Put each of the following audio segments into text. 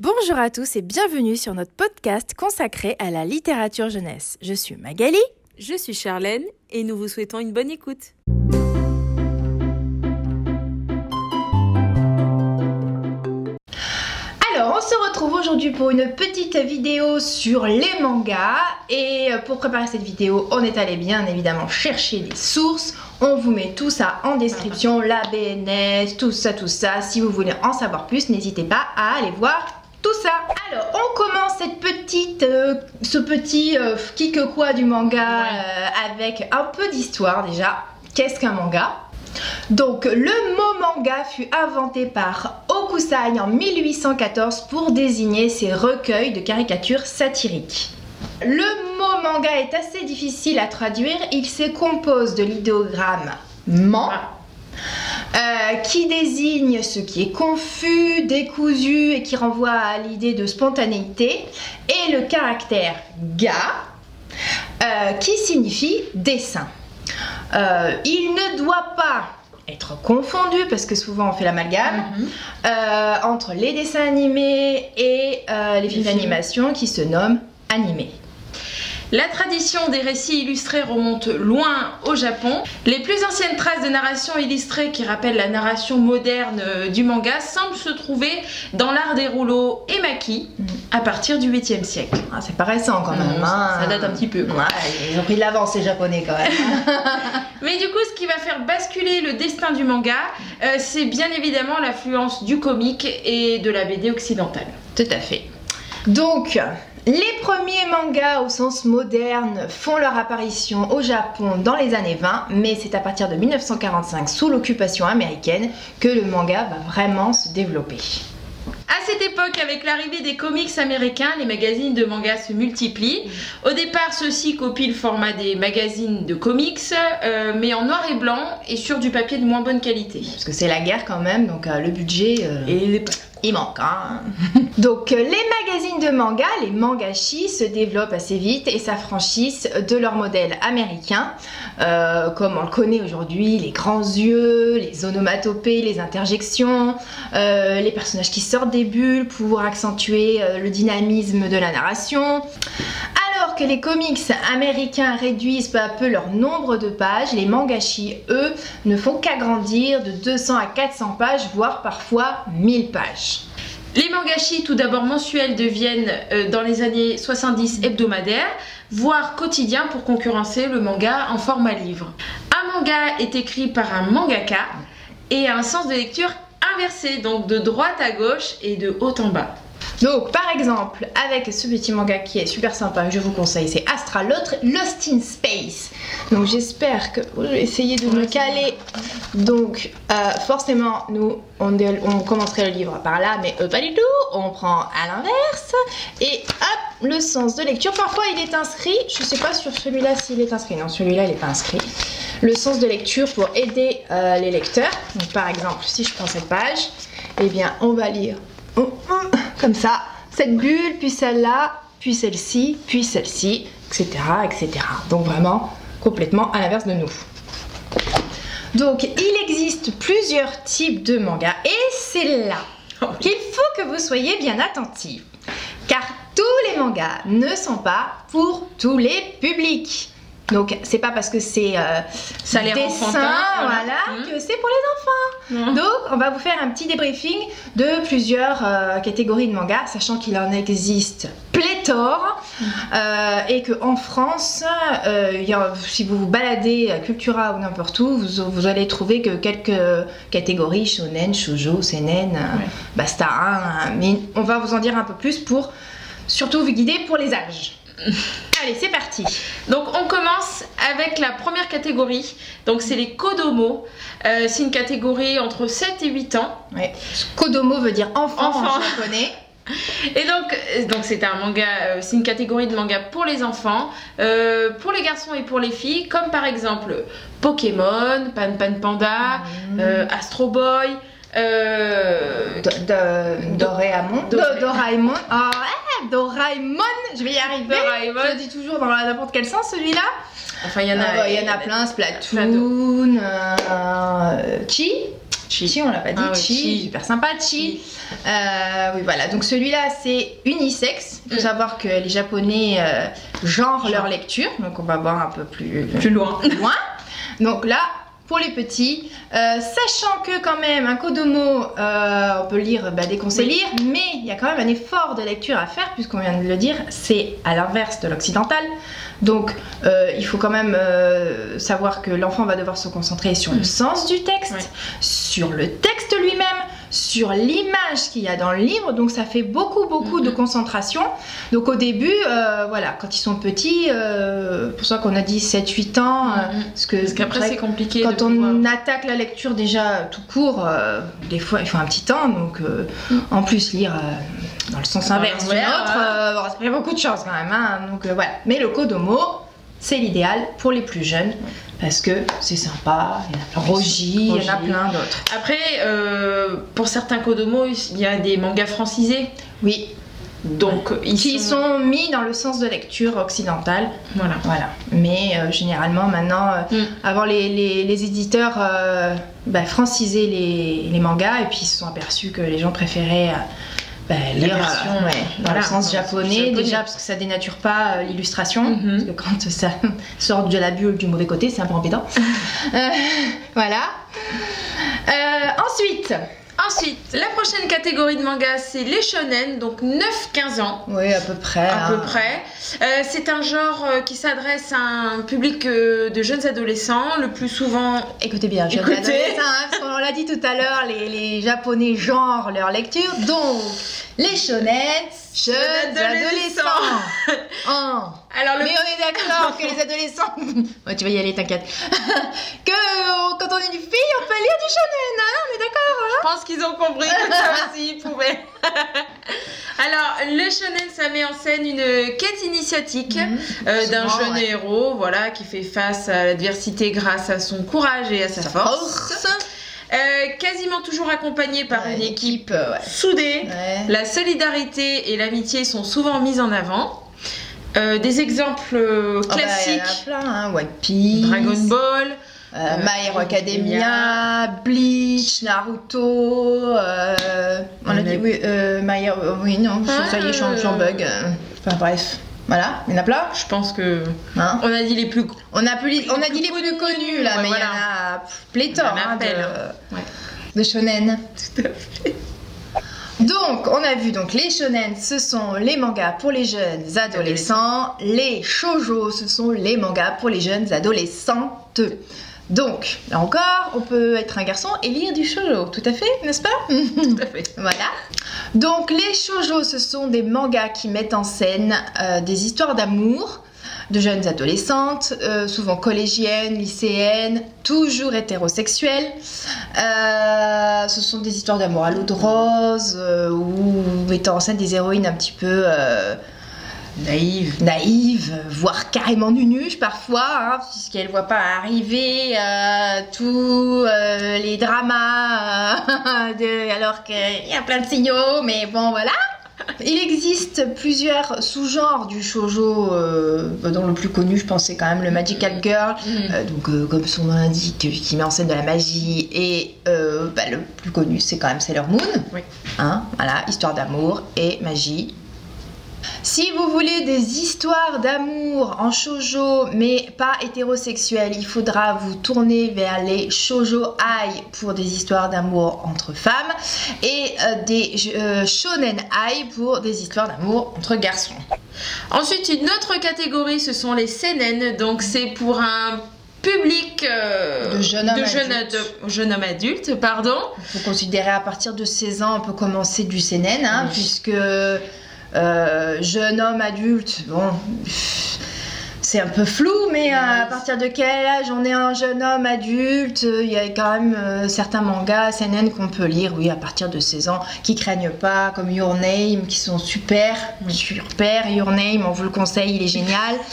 Bonjour à tous et bienvenue sur notre podcast consacré à la littérature jeunesse. Je suis Magali. Je suis Charlène et nous vous souhaitons une bonne écoute. Alors, on se retrouve aujourd'hui pour une petite vidéo sur les mangas. Et pour préparer cette vidéo, on est allé bien évidemment chercher des sources. On vous met tout ça en description, la BNS, tout ça, tout ça. Si vous voulez en savoir plus, n'hésitez pas à aller voir tout ça. Alors, on commence cette petite, euh, ce petit euh, qui que quoi du manga euh, avec un peu d'histoire déjà. Qu'est-ce qu'un manga? Donc le mot manga fut inventé par Okusai en 1814 pour désigner ces recueils de caricatures satiriques. Le mot manga est assez difficile à traduire, il se compose de l'idéogramme man euh, qui désigne ce qui est confus, décousu et qui renvoie à l'idée de spontanéité, et le caractère ga, euh, qui signifie dessin. Euh, il ne doit pas être confondu, parce que souvent on fait l'amalgame, entre les dessins animés et les films d'animation qui se nomment animés. La tradition des récits illustrés remonte loin au Japon. Les plus anciennes traces de narration illustrée qui rappellent la narration moderne euh, du manga semblent se trouver dans l'art des rouleaux et maquis à partir du 8e siècle. Ah, c'est pas récent quand même. Hein. Ça date un petit peu. ils ont pris de l'avance les japonais quand même. Mais du coup, ce qui va faire basculer le destin du manga, euh, c'est bien évidemment l'affluence du comique et de la BD occidentale. Tout à fait. Donc, les premiers mangas au sens moderne font leur apparition au Japon dans les années 20, mais c'est à partir de 1945, sous l'occupation américaine, que le manga va vraiment se développer. À cette époque, avec l'arrivée des comics américains, les magazines de manga se multiplient. Au départ, ceux-ci copient le format des magazines de comics, euh, mais en noir et blanc et sur du papier de moins bonne qualité. Parce que c'est la guerre quand même, donc euh, le budget... Euh, et il manque. Hein Donc les magazines de manga, les mangashi, se développent assez vite et s'affranchissent de leur modèle américain, comme on le connaît aujourd'hui, les grands yeux, les onomatopées, les interjections, les personnages qui sortent des bulles pour accentuer euh, le dynamisme de la narration. Que les comics américains réduisent peu à peu leur nombre de pages, les mangashi, eux, ne font qu'agrandir de 200 à 400 pages, voire parfois 1000 pages. Les mangashi, tout d'abord mensuels, deviennent euh, dans les années 70 hebdomadaires, voire quotidiens pour concurrencer le manga en format livre. Un manga est écrit par un mangaka et a un sens de lecture inversé, donc de droite à gauche et de haut en bas. Donc par exemple avec ce petit manga qui est super sympa, je vous conseille, c'est Astra, l'autre Lost in Space. Donc j'espère que je vais essayer de me caler. Donc euh, forcément nous on, on, commencerait le livre par là, mais pas du tout. On prend à l'inverse et hop le sens de lecture. Parfois il est inscrit, je sais pas sur celui-là s'il est inscrit. Non celui-là il n'est pas inscrit. Le sens de lecture pour aider euh, les lecteurs. Donc par exemple si je prends cette page, eh bien on va lire comme ça, cette bulle, puis celle-là, puis celle-ci, puis celle-ci, etc., etc. Donc vraiment complètement à l'inverse de nous. Donc il existe plusieurs types de mangas et c'est là qu'il faut que vous soyez bien attentifs. Car tous les mangas ne sont pas pour tous les publics. Donc c'est pas parce que c'est euh, ça dessin, voilà, mmh. que c'est pour les enfants. Mmh. Donc on va vous faire un petit débriefing de plusieurs euh, catégories de mangas, sachant qu'il en existe pléthore mmh. euh, et que en France, si vous vous baladez à Cultura ou n'importe où, vous, allez trouver que quelques catégories shonen, shoujo, seinen, basta. Hein, mais on va vous en dire un peu plus pour surtout vous guider pour les âges. Allez, c'est parti. Donc on commence avec la première catégorie. Donc c'est les Kodomo. Euh, c'est une catégorie entre 7 et 8 ans. Kodomo veut dire enfant, en japonais. Et donc, euh, donc c'est un manga, euh, c'est une catégorie de manga pour les enfants, pour les garçons et pour les filles, comme par exemple Pokémon, Pan Pan Panda, mmh. Astro Boy, Doraemon, Doraemon, ah, Doraemon, je vais y arriver. Doraemon. Je dis toujours dans n'importe quel sens celui-là. Enfin, il y en a, il y en a plein, Splatoon, euh, Chi. Chi, on l'a pas dit. Ah ouais, Chi, Chi. super sympa. Chi. Euh, oui, voilà. Donc celui-là, c'est unisexe. Il faut Mm. savoir que les Japonais euh, genrent leur lecture. Donc on va voir un peu plus, Plus loin. loin. Donc là, pour les petits, euh, sachant que quand même un Kodomo, euh, on peut lire bah, dès qu'on sait Oui. lire, mais il y a quand même un effort de lecture à faire puisqu'on vient de le dire, c'est à l'inverse de l'occidental. Donc euh, il faut quand même euh, savoir que l'enfant va devoir se concentrer sur le Mhm. sens du texte, sur le texte lui-même, sur l'image qu'il y a dans le livre. Donc ça fait beaucoup beaucoup de Mhm. concentration. Donc au début, euh, voilà, quand ils sont petits, euh, pour ça qu'on a dit 7-8 ans, euh, Mhm. parce que Parce qu'après, c'est compliqué. quand on pouvoir- attaque la lecture déjà tout court, euh, des fois il faut un petit temps, donc Mm. en plus lire dans le sens inverse du nôtre, euh, bon, ça fait beaucoup de choses quand même. hein, donc voilà. Mais le Kodomo, c'est l'idéal pour les plus jeunes parce que c'est sympa. Il y en a plein. Rogi, il y en a plein d'autres. Après, euh, pour certains Kodomo, il y a des mangas francisés. Oui, Donc, ils qui sont... sont mis dans le sens de lecture occidentale. Voilà. Voilà. Mais euh, généralement maintenant, euh, Mm. avant les, les- les éditeurs bah, francisaient les, les mangas et puis ils se sont aperçus que les gens préféraient bah, lire version, euh, ouais, dans voilà, le sens japonais. déjà parce que ça dénature pas euh, l'illustration. Mhm. Parce que quand ça sort de la bulle du mauvais côté, c'est un peu embêtant. Euh, voilà. Euh, ensuite, Ensuite, la prochaine catégorie de manga, c'est les shonen, donc 9-15 ans. oui à peu près. à hein. peu près. Euh, c'est un genre euh, qui s'adresse à un public euh, de jeunes adolescents, le plus souvent. Écoutez bien, je Écoutez. ça, hein, parce qu'on l'a dit tout à l'heure, les, les japonais genrent leur lecture. Donc, les shonen, jeunes adolescents. adolescents. Oh. Alors le Mais on est d'accord que les adolescents. Ouais, tu vas y aller, t'inquiète. que quand on est une fille, on peut lire du shonen, hein, on est d'accord Je pense qu'ils ont compris que ça aussi ils pouvaient. Alors, le shonen, ça met en scène une quête initiatique Mhm. euh, d'un jeune ouais. héros, voilà, qui fait face à l'adversité grâce à son courage et à sa, force. Euh, quasiment toujours accompagné par Ouais, une équipe équipe, ouais. soudée. Ouais. La solidarité et l'amitié sont souvent mises en avant. Euh, des exemples euh, Ah bah, classiques plein, hein, One Piece, Dragon Ball, euh, My Hero Academia, Bleach, Naruto, on a dit oui, My Hero- oui, non, Ah, ça y est, je suis en- bug. Enfin bref, voilà, il y en a plein. je pense que Hein. on a dit les plus On a, plus, on a plus dit les plus connus, là, ouais, mais il y en a pléthore Il y en a hein, de, Ouais. de shonen. Tout à fait. Donc, on a vu donc les shonen, ce sont les mangas pour les jeunes adolescents. Les shoujo, ce sont les mangas pour les jeunes adolescentes. Donc, là encore, on peut être un garçon et lire du shoujo, tout à fait, n'est-ce pas? Tout à fait. Voilà. Donc, les shoujo, ce sont des mangas qui mettent en scène euh, des histoires d'amour de jeunes adolescentes, euh, souvent collégiennes, lycéennes, toujours hétérosexuelles. Euh, ce sont des histoires d'amour à l'eau de rose ou mettant en scène des héroïnes un petit peu Naïve. naïves, voire carrément nunuches parfois, hein, puisqu'elles ne voient pas arriver euh, tous euh, les dramas, euh, de- alors qu'il y a plein de signaux, mais bon voilà. Il existe plusieurs sous-genres du shoujo, euh, dont le plus connu, je pense, c'est quand même le Magical Girl, euh, donc, euh, comme son nom l'indique, qui met en scène de la magie. Et bah, le plus connu, c'est quand même Sailor Moon. Oui. Hein, voilà, histoire d'amour et magie. Si vous voulez des histoires d'amour en shoujo, mais pas hétérosexuelles, il faudra vous tourner vers les shoujo ai pour des histoires d'amour entre femmes et euh, des euh, shonen ai pour des histoires d'amour entre garçons. Ensuite, une autre catégorie, ce sont les seinen. Donc, c'est pour un public euh, De jeunes hommes jeunes adultes. pardon. Il faut considérer à partir de 16 ans, on peut commencer du seinen, hein, Oui. puisque euh, jeune homme adulte, bon, c'est un peu flou, mais à partir de quel âge on est un jeune homme adulte? Il y a quand même euh, certains mangas seinen qu'on peut lire, oui, à partir de 16 ans, qui craignent pas, comme Your Name, qui sont super, super. Your Name, on vous le conseille, il est génial,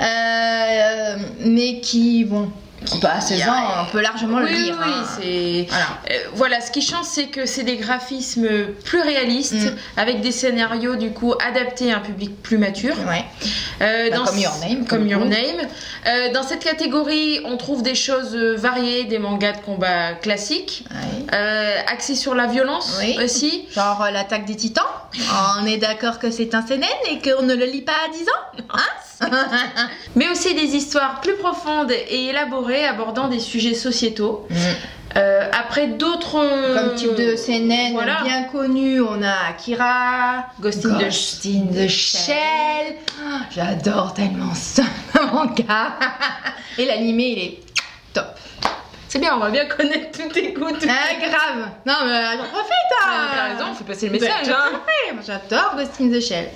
Euh, mais qui, bon, Bah, à 16 Il y a- ans, on peut largement le lire. oui, hein. c'est. Voilà. Euh, voilà, ce qui change, c'est que c'est des graphismes plus réalistes, Mm. avec des scénarios du coup adaptés à un public plus mature. Ouais. Euh, Bah, dans comme Your Name, Comme Your. Name. Euh, dans cette catégorie, on trouve des choses variées, des mangas de combat classiques, Ouais. axés sur la violence Oui. aussi. Genre l'attaque des titans. On est d'accord que c'est un CNN et qu'on ne le lit pas à 10 ans Hein? Mais aussi des histoires plus profondes et élaborées abordant des sujets sociétaux. Euh, après d'autres. Comme type de CNN voilà. bien connu, on a Akira, Ghost in the Ghost in the Shell. Ah, J'adore tellement ça, manga. Et l'animé, il est top. C'est bien, on va bien connaître tous tes goûts. Ah, grave. Non, mais j'en profite. Hein. T'as raison, on fait passer le Bah, message. à hein. J'adore Ghost in the Shell.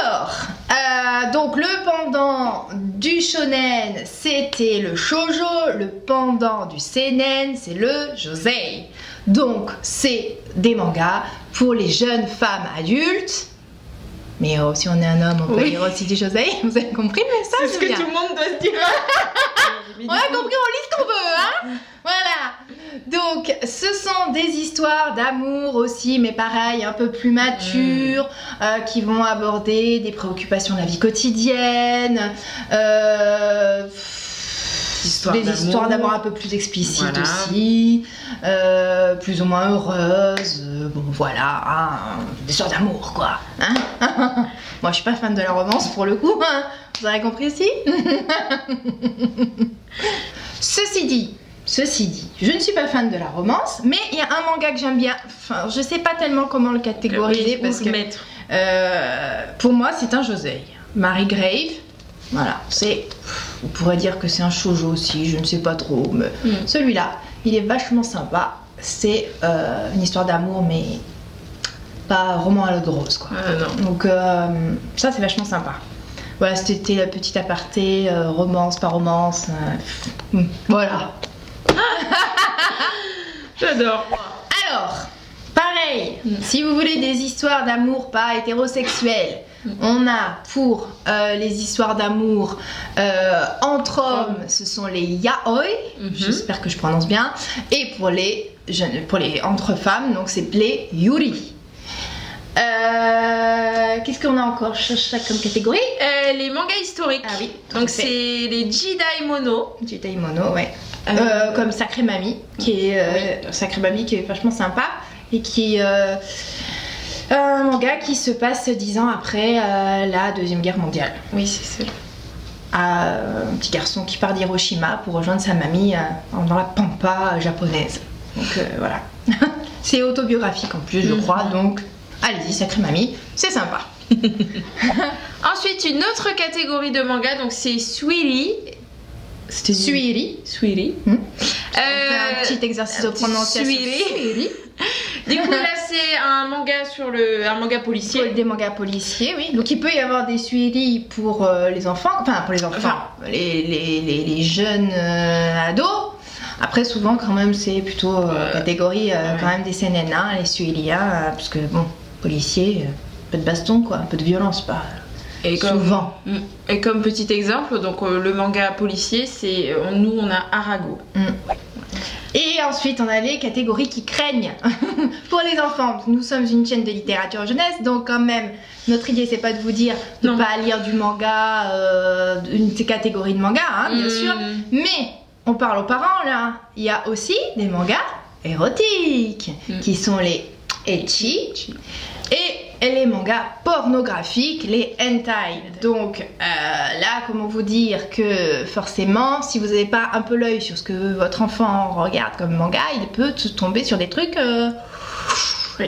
Alors, euh, donc le pendant du shonen, c'était le shoujo. Le pendant du seinen, c'est le josei. Donc, c'est des mangas pour les jeunes femmes adultes. Mais euh, si on est un homme, on peut Oui. lire aussi du josei. Vous avez compris le message C'est ce que bien tout le monde doit se dire. on a compris, on lit ce qu'on veut, hein Voilà. Donc, ce sont des histoires d'amour aussi, mais pareil, un peu plus matures, euh, qui vont aborder des préoccupations de la vie quotidienne, euh, Histoires des histoires d'amour un peu plus explicites Voilà. aussi, euh, plus ou moins heureuses. euh, bon, voilà, hein, des histoires d'amour, quoi. hein Moi, je suis pas fan de la romance pour le coup. hein. Vous avez compris aussi Ceci dit, ceci dit, je ne suis pas fan de la romance, mais il y a un manga que j'aime bien. Enfin, je sais pas tellement comment le catégoriser parce que mettre. euh, pour moi, c'est un josei. Mary Grave, voilà, c'est. On pourrait dire que c'est un shoujo aussi, je ne sais pas trop, mais Mm. celui-là, il est vachement sympa. C'est euh, une histoire d'amour, mais pas roman à l'eau de rose, quoi. Ah, non. Donc euh, ça c'est vachement sympa. Voilà, c'était la petite aparté, euh, romance, pas romance. hum, voilà. J'adore. Alors, pareil, si vous voulez des histoires d'amour pas hétérosexuelles, on a pour euh, les histoires d'amour euh, entre hommes, ce sont les yaoi, Mhm. j'espère que je prononce bien, et pour les, jeunes, pour les entre femmes, donc c'est les yuri. Euh, Qu'est-ce qu'on a encore ch- ch- comme catégorie? Les mangas historiques. Ah oui, Donc c'est les Jidai Mono. Du Taimono, ouais. Comme Sacré Mamie, qui est Sacré Mamie qui est vachement sympa et qui euh, un manga qui se passe dix ans après euh, la deuxième guerre mondiale. Oui, c'est ça. À, euh, un petit garçon qui part d'Hiroshima pour rejoindre sa mamie euh, dans la pampa japonaise. Donc euh, voilà. c'est autobiographique en plus, je Mhm. crois. Donc allez-y, Sacré Mamie, c'est sympa. Ensuite, une autre catégorie de manga, donc c'est Suiri. C'était Suiri. Suiri. Hmm. Euh, On fait un petit exercice de petit prononciation. Suiri. Du coup, là, c'est un manga sur le, un manga policier. Des mangas policiers, oui. Donc il peut y avoir des suivis pour euh, les enfants, enfin pour les enfants, Enfin. les, les, les, les jeunes euh, ados. Après, souvent, quand même, c'est plutôt euh, Euh, catégorie ouais. quand même des CNN, les suivis, hein, parce que bon, policiers, euh, un peu de baston, quoi, un peu de violence, pas Et comme, souvent. Mm. Et comme petit exemple, donc le manga policier, c'est nous on a Arago. Et ensuite, on a les catégories qui craignent pour les enfants. Nous sommes une chaîne de littérature jeunesse, donc quand même, notre idée, c'est pas de vous dire de Non. pas lire du manga, euh, une catégorie de manga, hein, bien Mm. sûr. Mais on parle aux parents là. Il y a aussi des mangas érotiques Mm. qui sont les ecchi et les mangas pornographiques, les hentai. Donc euh, là, comment vous dire que forcément, si vous n'avez pas un peu l'œil sur ce que votre enfant regarde comme manga, il peut tomber sur des trucs. euh,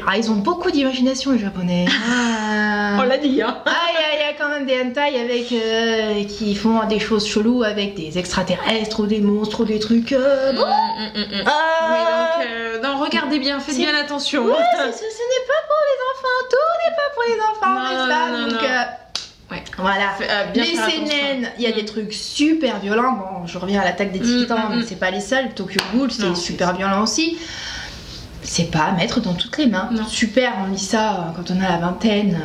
Ah, ils ont beaucoup d'imagination les japonais. Ah. On l'a dit, hein. Ah, il y, a- il y a quand même des hentai avec, euh, qui font des choses cheloues avec des extraterrestres ou des monstres ou des trucs. euh, bon. Mm, mm, mm, mm. Ah. Oui, donc, euh, non, regardez bien, faites C'est- bien attention. Ouais, ce, ce- ce n'est pas pour les enfants, n'est-ce pas? non, Donc, non. euh, Ouais. voilà. Euh, bien les. CNN, il y a des Mm. trucs super violents. Bon, je reviens à l'attaque des Mm, titans, mm, mais c'est pas les seuls. Tokyo Ghoul, c'est super violent aussi. C'est pas à mettre dans toutes les mains. Non. Super, on lit ça euh, quand on a la vingtaine.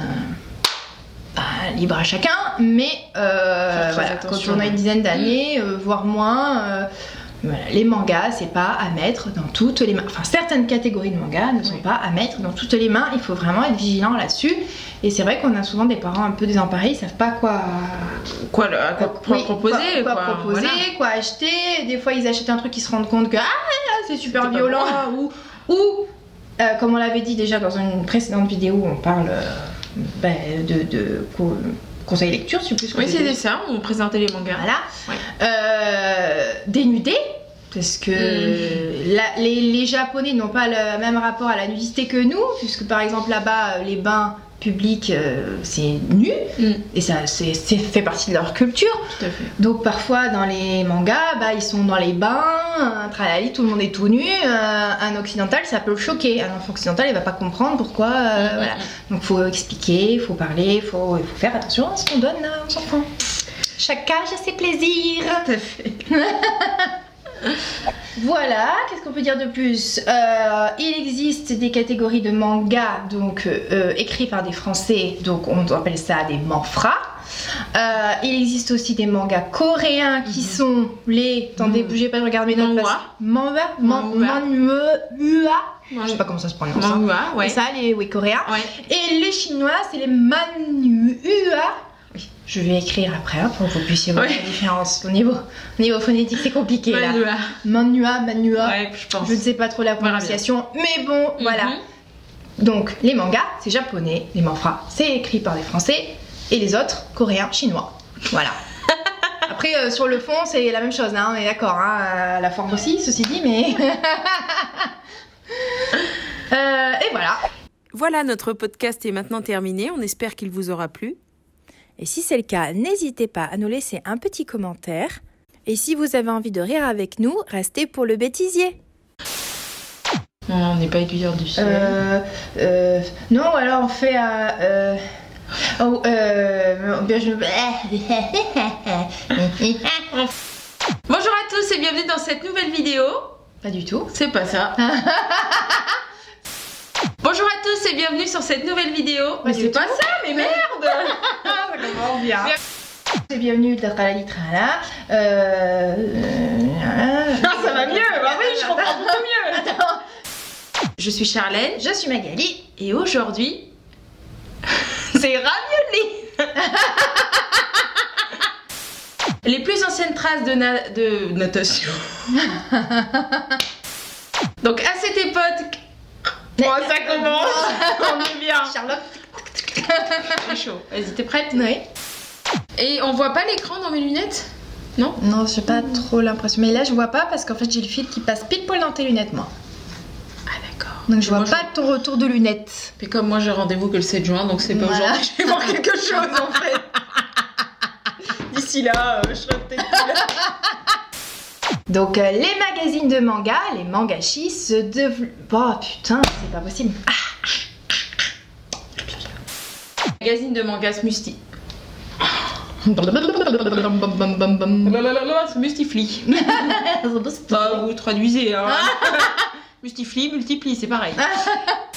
bah, libre à chacun, mais euh, voilà, quand on a une dizaine d'années, euh, voire moins, voilà, les mangas, c'est pas à mettre dans toutes les mains. Enfin, certaines catégories de mangas ne sont Oui. pas à mettre dans toutes les mains. Il faut vraiment être vigilant là-dessus. Et c'est vrai qu'on a souvent des parents un peu désemparés, ils savent pas quoi, Quoi, le- à quoi, quoi oui, proposer quoi, quoi proposer, voilà. quoi acheter. Des fois, ils achètent un truc, ils se rendent compte que ah, c'est super violent ou ou euh, comme on l'avait dit déjà dans une précédente vidéo, on parle euh, ben, de, de conseil lecture, sais plus que Oui, c'était. ça, on présentait les mangas. Voilà. Ouais. Euh, parce que Mm. la- les, les Japonais n'ont pas le même rapport à la nudité que nous, puisque par exemple là-bas, euh, les bains publics, euh, c'est nu, Mm. et ça c'est fait partie de leur culture. Tout à fait. Donc parfois dans les mangas, bah, ils sont dans les bains, un tralali, tout le monde est tout nu. euh, un occidental, ça peut le choquer. Un enfant occidental, il va pas comprendre pourquoi. euh, Mm, voilà. mm, Donc faut expliquer, faut parler, faut, il faut faire attention à ce qu'on donne aux enfants. Chaque âge a ses plaisirs. Tout à fait. Voilà, qu'est-ce qu'on peut dire de plus? Euh, Il existe des catégories de mangas donc euh, écrits par des Français, donc on appelle ça des manfras. Euh, il existe aussi des mangas coréens qui Mhm. sont les. Attendez, Mhm. bougez pas, je regarde mes notes. Manhwa. Manhwa Man- Manhwa. Manhwa. Je sais pas comment ça se prononce. hein. Manga, ouais. C'est ça, les oui, coréens. Ouais. Et les chinois, c'est les Manhua. Je vais écrire après hein, pour que vous puissiez voir Ouais. la différence. Au niveau, au niveau phonétique, c'est compliqué là. Manga. Manhua, Manhua. Ouais, je pense. Je ne sais pas trop la prononciation, mais bon, voilà. Mhm. Donc, les mangas, c'est japonais, les manfras, c'est écrit par des français, et les autres, coréens, chinois. Voilà. Après, euh, sur le fond, c'est la même chose, hein, on est d'accord. Hein, euh, la forme aussi, ceci dit, mais. Euh, et voilà. Voilà, notre podcast est maintenant terminé. On espère qu'il vous aura plu. Et si c'est le cas, n'hésitez pas à nous laisser un petit commentaire. Et si vous avez envie de rire avec nous, restez pour le bêtisier. Non, on n'est pas aiguilleur du ciel. Euh, euh, non, alors on fait. euh, euh, oh, euh, bien, je- Bonjour à tous et bienvenue dans cette nouvelle vidéo. Pas du tout. C'est pas ça. Bonjour à tous et bienvenue sur cette nouvelle vidéo. Pas Mais c'est pas ça, mais merde ça commence bien. Bienvenue à Tralali Trala. Euh, euh, Ah, ça va mieux Bah oui, je comprends beaucoup mieux Attends. Je suis Charlène Je suis Magali. et aujourd'hui, c'est ravioli Les plus anciennes traces de, na- de natation. Donc à cette époque... Oh, ça commence On est bien Charlotte. C'est chaud. Vas-y, t'es prête Oui. Et on voit pas l'écran dans mes lunettes? Non? Non, j'ai pas trop l'impression. Mais là, je vois pas parce qu'en fait, j'ai le fil qui passe pile poil dans tes lunettes, moi. Ah d'accord. Donc, je vois Moi, pas ton retour de lunettes. Et comme moi j'ai rendez-vous que le 7 juin, donc c'est pas Voilà. aujourd'hui, je vais voir quelque chose en fait. D'ici là, euh, je serai peut-être là. Donc, euh, les magazines de manga, les mangachis, se développent. Oh putain, c'est pas possible. Magazine de mangas Musti. C'est Mustifli. Bah, vous traduisez, hein. Mustifli, multiplie, c'est pareil.